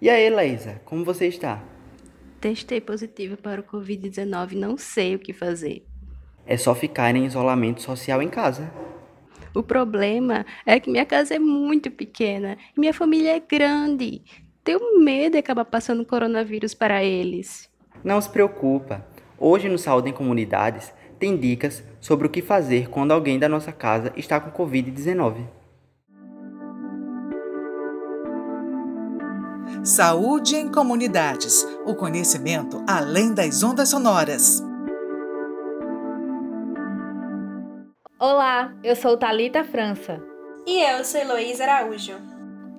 E aí, Leisa, como você está? Testei positivo para o Covid-19 não sei o que fazer. É só ficar em isolamento social em casa. O problema é que minha casa é muito pequena e minha família é grande. Tenho medo de acabar passando coronavírus para eles. Não se preocupa. Hoje no Saúde em Comunidades tem dicas sobre o que fazer quando alguém da nossa casa está com Covid-19. Saúde em comunidades. O conhecimento além das ondas sonoras. Olá, eu sou Talita França. E eu sou Heloísa Araújo.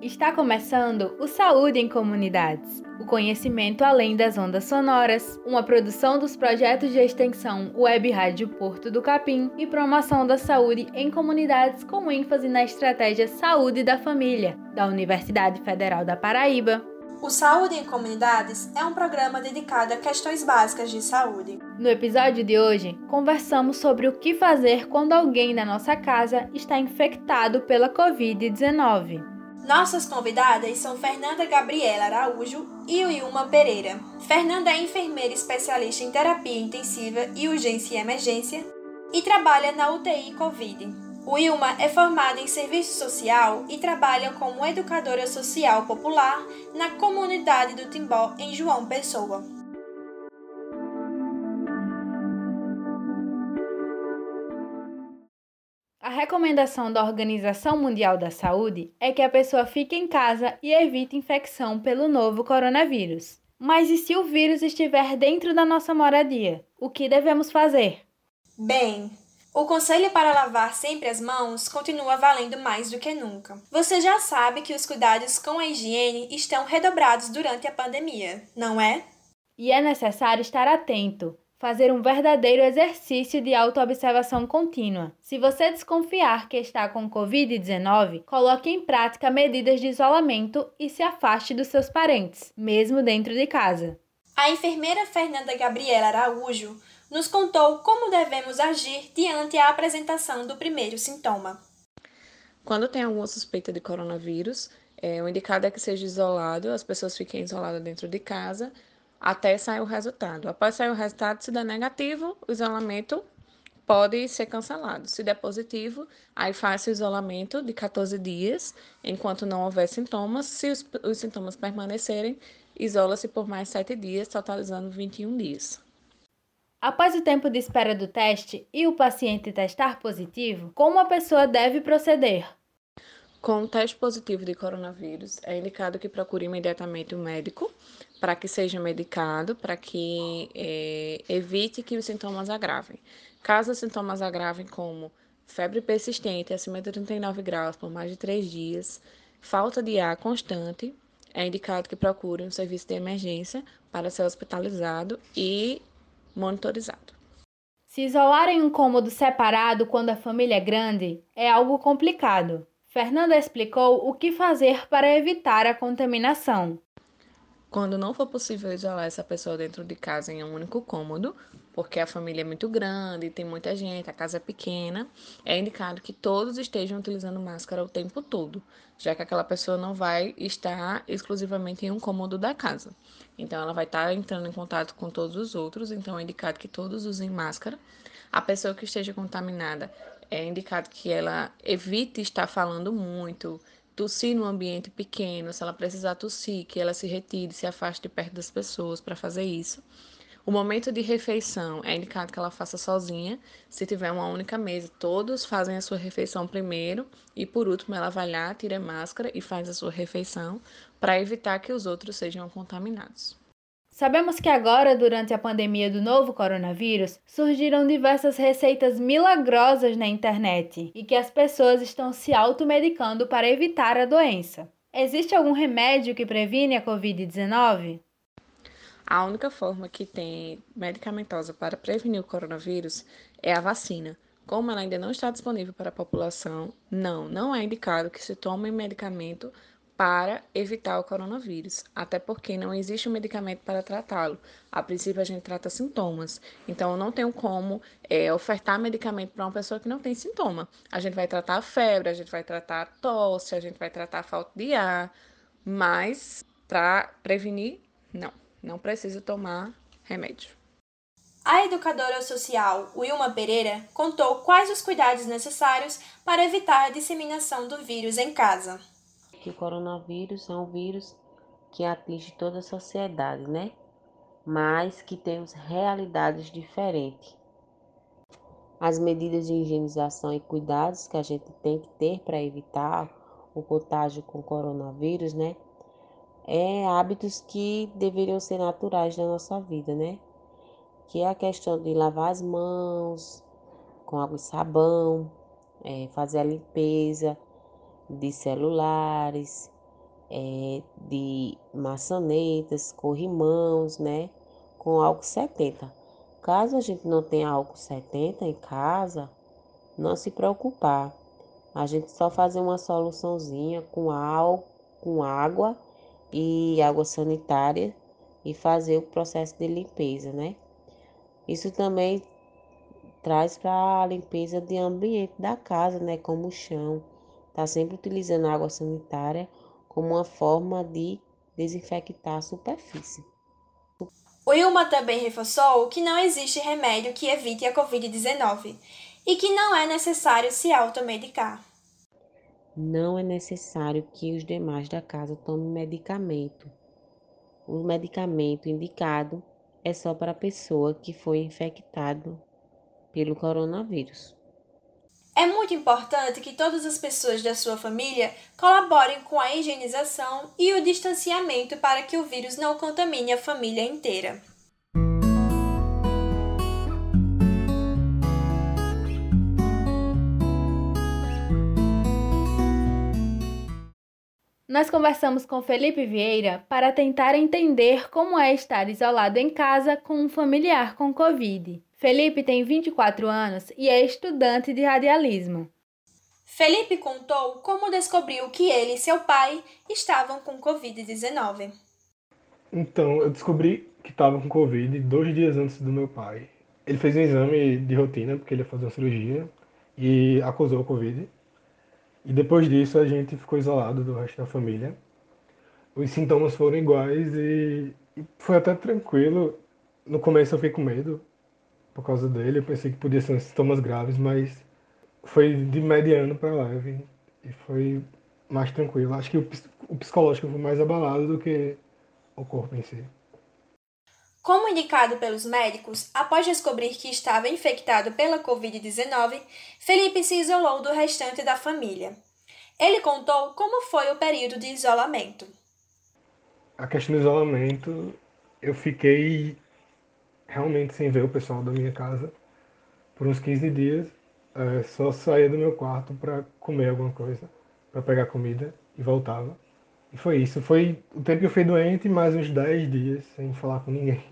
Está começando o Saúde em Comunidades, o conhecimento além das ondas sonoras, uma produção dos projetos de extensão Web Rádio Porto do Capim e promoção da saúde em comunidades com ênfase na estratégia Saúde da Família, da Universidade Federal da Paraíba. O Saúde em Comunidades é um programa dedicado a questões básicas de saúde. No episódio de hoje, conversamos sobre o que fazer quando alguém na nossa casa está infectado pela Covid-19. Nossas convidadas são Fernanda Gabriela Araújo e Wilma Pereira. Fernanda é enfermeira especialista em terapia intensiva e urgência e emergência e trabalha na UTI Covid. Wilma é formada em serviço social e trabalha como educadora social popular na comunidade do Timbó, em João Pessoa. A recomendação da Organização Mundial da Saúde é que a pessoa fique em casa e evite infecção pelo novo coronavírus. Mas e se o vírus estiver dentro da nossa moradia? O que devemos fazer? Bem, o conselho para lavar sempre as mãos continua valendo mais do que nunca. Você já sabe que os cuidados com a higiene estão redobrados durante a pandemia, não é? E é necessário estar atento, fazer um verdadeiro exercício de autoobservação contínua. Se você desconfiar que está com Covid-19, coloque em prática medidas de isolamento e se afaste dos seus parentes, mesmo dentro de casa. A enfermeira Fernanda Gabriela Araújo nos contou como devemos agir diante a apresentação do primeiro sintoma. Quando tem alguma suspeita de coronavírus, é, o indicado é que seja isolado, as pessoas fiquem isoladas dentro de casa até sair o resultado. Após sair o resultado, se der negativo, o isolamento pode ser cancelado. Se der positivo, aí faz o isolamento de 14 dias, enquanto não houver sintomas. Se os, os sintomas permanecerem, isola-se por mais 7 dias, totalizando 21 dias. Após o tempo de espera do teste e o paciente testar positivo, como a pessoa deve proceder? Com o teste positivo de coronavírus, é indicado que procure imediatamente o um médico para que seja medicado, para que é, evite que os sintomas agravem. Caso os sintomas agravem, como febre persistente acima de 39 graus por mais de três dias, falta de ar constante, é indicado que procure um serviço de emergência para ser hospitalizado e monitorizado. Se isolar em um cômodo separado quando a família é grande é algo complicado. Fernanda explicou o que fazer para evitar a contaminação. Quando não for possível isolar essa pessoa dentro de casa em um único cômodo, porque a família é muito grande, tem muita gente, a casa é pequena, é indicado que todos estejam utilizando máscara o tempo todo, já que aquela pessoa não vai estar exclusivamente em um cômodo da casa. Então, ela vai estar entrando em contato com todos os outros, então é indicado que todos usem máscara. A pessoa que esteja contaminada é indicado que ela evite estar falando muito, tossir no ambiente pequeno, se ela precisar tossir, que ela se retire, se afaste de perto das pessoas para fazer isso. O momento de refeição é indicado que ela faça sozinha. Se tiver uma única mesa, todos fazem a sua refeição primeiro e por último ela vai lá, tira a máscara e faz a sua refeição para evitar que os outros sejam contaminados. Sabemos que agora, durante a pandemia do novo coronavírus, surgiram diversas receitas milagrosas na internet e que as pessoas estão se automedicando para evitar a doença. Existe algum remédio que previne a Covid-19? A única forma que tem medicamentosa para prevenir o coronavírus é a vacina. Como ela ainda não está disponível para a população, não, não é indicado que se tome medicamento para evitar o coronavírus, até porque não existe um medicamento para tratá-lo. A princípio, a gente trata sintomas, então eu não tenho como é, ofertar medicamento para uma pessoa que não tem sintoma. A gente vai tratar a febre, a gente vai tratar a tosse, a gente vai tratar a falta de ar, mas Para prevenir, não, não precisa tomar remédio. A educadora social Wilma Pereira contou quais os cuidados necessários para evitar a disseminação do vírus em casa. Que o coronavírus é um vírus que atinge toda a sociedade, né? Mas que temos realidades diferentes. As medidas de higienização e cuidados que a gente tem que ter para evitar o contágio com coronavírus, né? É hábitos que deveriam ser naturais na nossa vida, né? que é a questão de lavar as mãos com água e sabão, é, fazer a limpeza de celulares, é, de maçanetas, corrimãos, né? Com álcool 70. Caso a gente não tenha álcool 70 em casa, não se preocupar. A gente só fazer uma soluçãozinha com álcool, com água e água sanitária e fazer o processo de limpeza, né? Isso também traz para a limpeza de ambiente da casa, né, como o chão. Tá sempre utilizando água sanitária como uma forma de desinfectar a superfície. O Ilma também reforçou que não existe remédio que evite a Covid-19 e que não é necessário se automedicar. Não é necessário que os demais da casa tomem medicamento. O medicamento indicado é só para a pessoa que foi infectado pelo coronavírus. É muito importante que todas as pessoas da sua família colaborem com a higienização e o distanciamento para que o vírus não contamine a família inteira. Nós conversamos com Felipe Vieira para tentar entender como é estar isolado em casa com um familiar com Covid. Felipe tem 24 anos e é estudante de radialismo. Felipe contou como descobriu que ele e seu pai estavam com Covid-19. Então, eu descobri que estava com Covid dois dias antes do meu pai. Ele fez um exame de rotina, porque ele ia fazer uma cirurgia, e acusou Covid. E depois disso a gente ficou isolado do resto da família. Os sintomas foram iguais e, e foi até tranquilo. No começo eu fiquei com medo por causa dele. Eu pensei que podia ser sintomas graves, mas foi de mediano para leve e foi mais tranquilo. Acho que o, o psicológico foi mais abalado do que o corpo em si. Como indicado pelos médicos, após descobrir que estava infectado pela Covid-19, Felipe se isolou do restante da família. Ele contou como foi o período de isolamento. A questão do isolamento, eu fiquei realmente sem ver o pessoal da minha casa por uns 15 dias. É, só saía do meu quarto para comer alguma coisa, para pegar comida e voltava. E foi isso. Foi o tempo que eu fui doente, mais uns 10 dias sem falar com ninguém.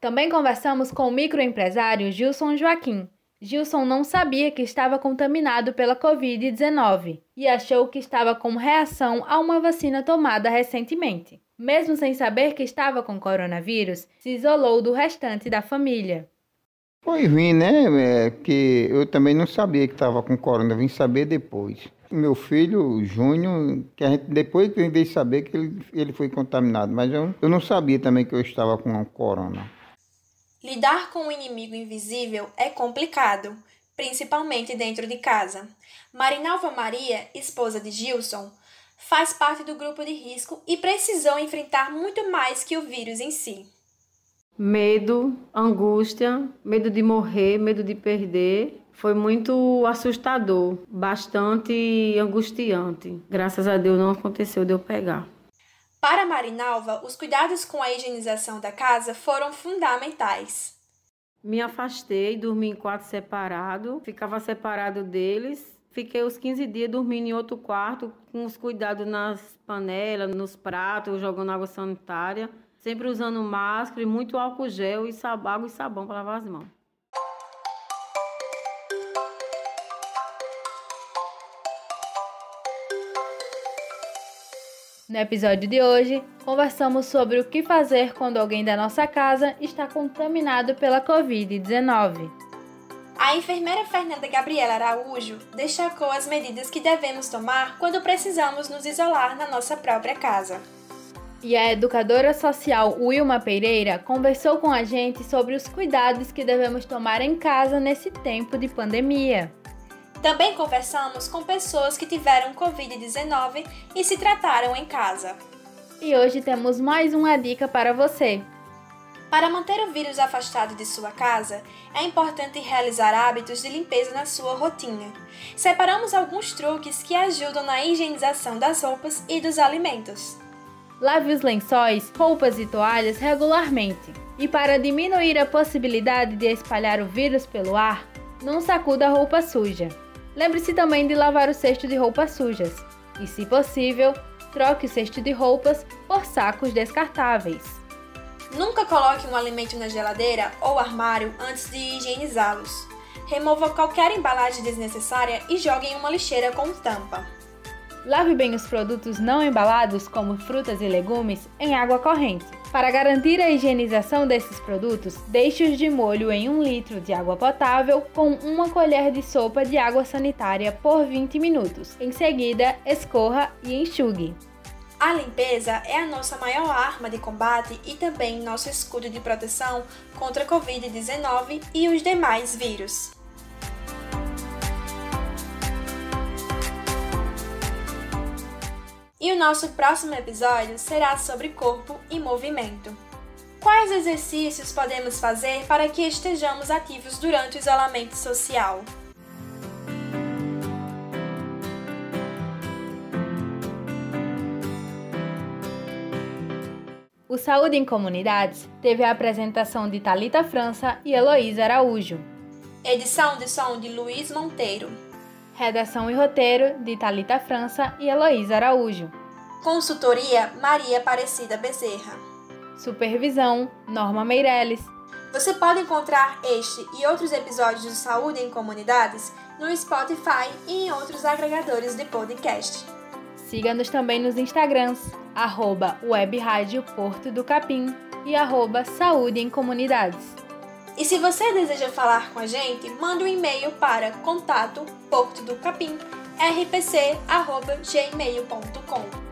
Também conversamos com o microempresário Gilson Joaquim. Gilson não sabia que estava contaminado pela Covid-19 e achou que estava como reação a uma vacina tomada recentemente. Mesmo sem saber que estava com coronavírus, se isolou do restante da família. Foi vir, né? É, que eu também não sabia que estava com corona, vim saber depois meu filho, Júnior, que a gente depois que veio saber que ele, ele foi contaminado, mas eu, eu não sabia também que eu estava com corona. Lidar com o um inimigo invisível é complicado, principalmente dentro de casa. Marinalva Maria, esposa de Gilson, faz parte do grupo de risco e precisou enfrentar muito mais que o vírus em si. Medo, angústia, medo de morrer, medo de perder foi muito assustador, bastante angustiante. Graças a Deus não aconteceu de eu pegar. Para Marinalva, os cuidados com a higienização da casa foram fundamentais. Me afastei, dormi em quarto separado, ficava separado deles. Fiquei os 15 dias dormindo em outro quarto, com os cuidados nas panelas, nos pratos, jogando água sanitária, sempre usando máscara e muito álcool gel e água e sabão para lavar as mãos. No episódio de hoje, conversamos sobre o que fazer quando alguém da nossa casa está contaminado pela Covid-19. A enfermeira Fernanda Gabriela Araújo destacou as medidas que devemos tomar quando precisamos nos isolar na nossa própria casa. E a educadora social Wilma Pereira conversou com a gente sobre os cuidados que devemos tomar em casa nesse tempo de pandemia. Também conversamos com pessoas que tiveram Covid-19 e se trataram em casa. E hoje temos mais uma dica para você. Para manter o vírus afastado de sua casa, é importante realizar hábitos de limpeza na sua rotina. Separamos alguns truques que ajudam na higienização das roupas e dos alimentos. Lave os lençóis, roupas e toalhas regularmente. E para diminuir a possibilidade de espalhar o vírus pelo ar, não sacuda a roupa suja. Lembre-se também de lavar o cesto de roupas sujas. E, se possível, troque o cesto de roupas por sacos descartáveis. Nunca coloque um alimento na geladeira ou armário antes de higienizá-los. Remova qualquer embalagem desnecessária e jogue em uma lixeira com tampa. Lave bem os produtos não embalados, como frutas e legumes, em água corrente. Para garantir a higienização desses produtos, deixe-os de molho em um litro de água potável com uma colher de sopa de água sanitária por 20 minutos. Em seguida, escorra e enxugue. A limpeza é a nossa maior arma de combate e também nosso escudo de proteção contra a Covid-19 e os demais vírus. E o nosso próximo episódio será sobre corpo e movimento. Quais exercícios podemos fazer para que estejamos ativos durante o isolamento social? O Saúde em Comunidades teve a apresentação de Talita França e Heloísa Araújo. Edição de som de Luiz Monteiro. Redação e roteiro de Talita França e Heloísa Araújo. Consultoria Maria Aparecida Bezerra. Supervisão Norma Meirelles. Você pode encontrar este e outros episódios do Saúde em Comunidades no Spotify e em outros agregadores de podcast. Siga-nos também nos Instagrams, arroba Web Rádio Porto do Capim e arroba Saúde em Comunidades. E se você deseja falar com a gente, mande um e-mail para contato porto do capim rpc@gmail.com.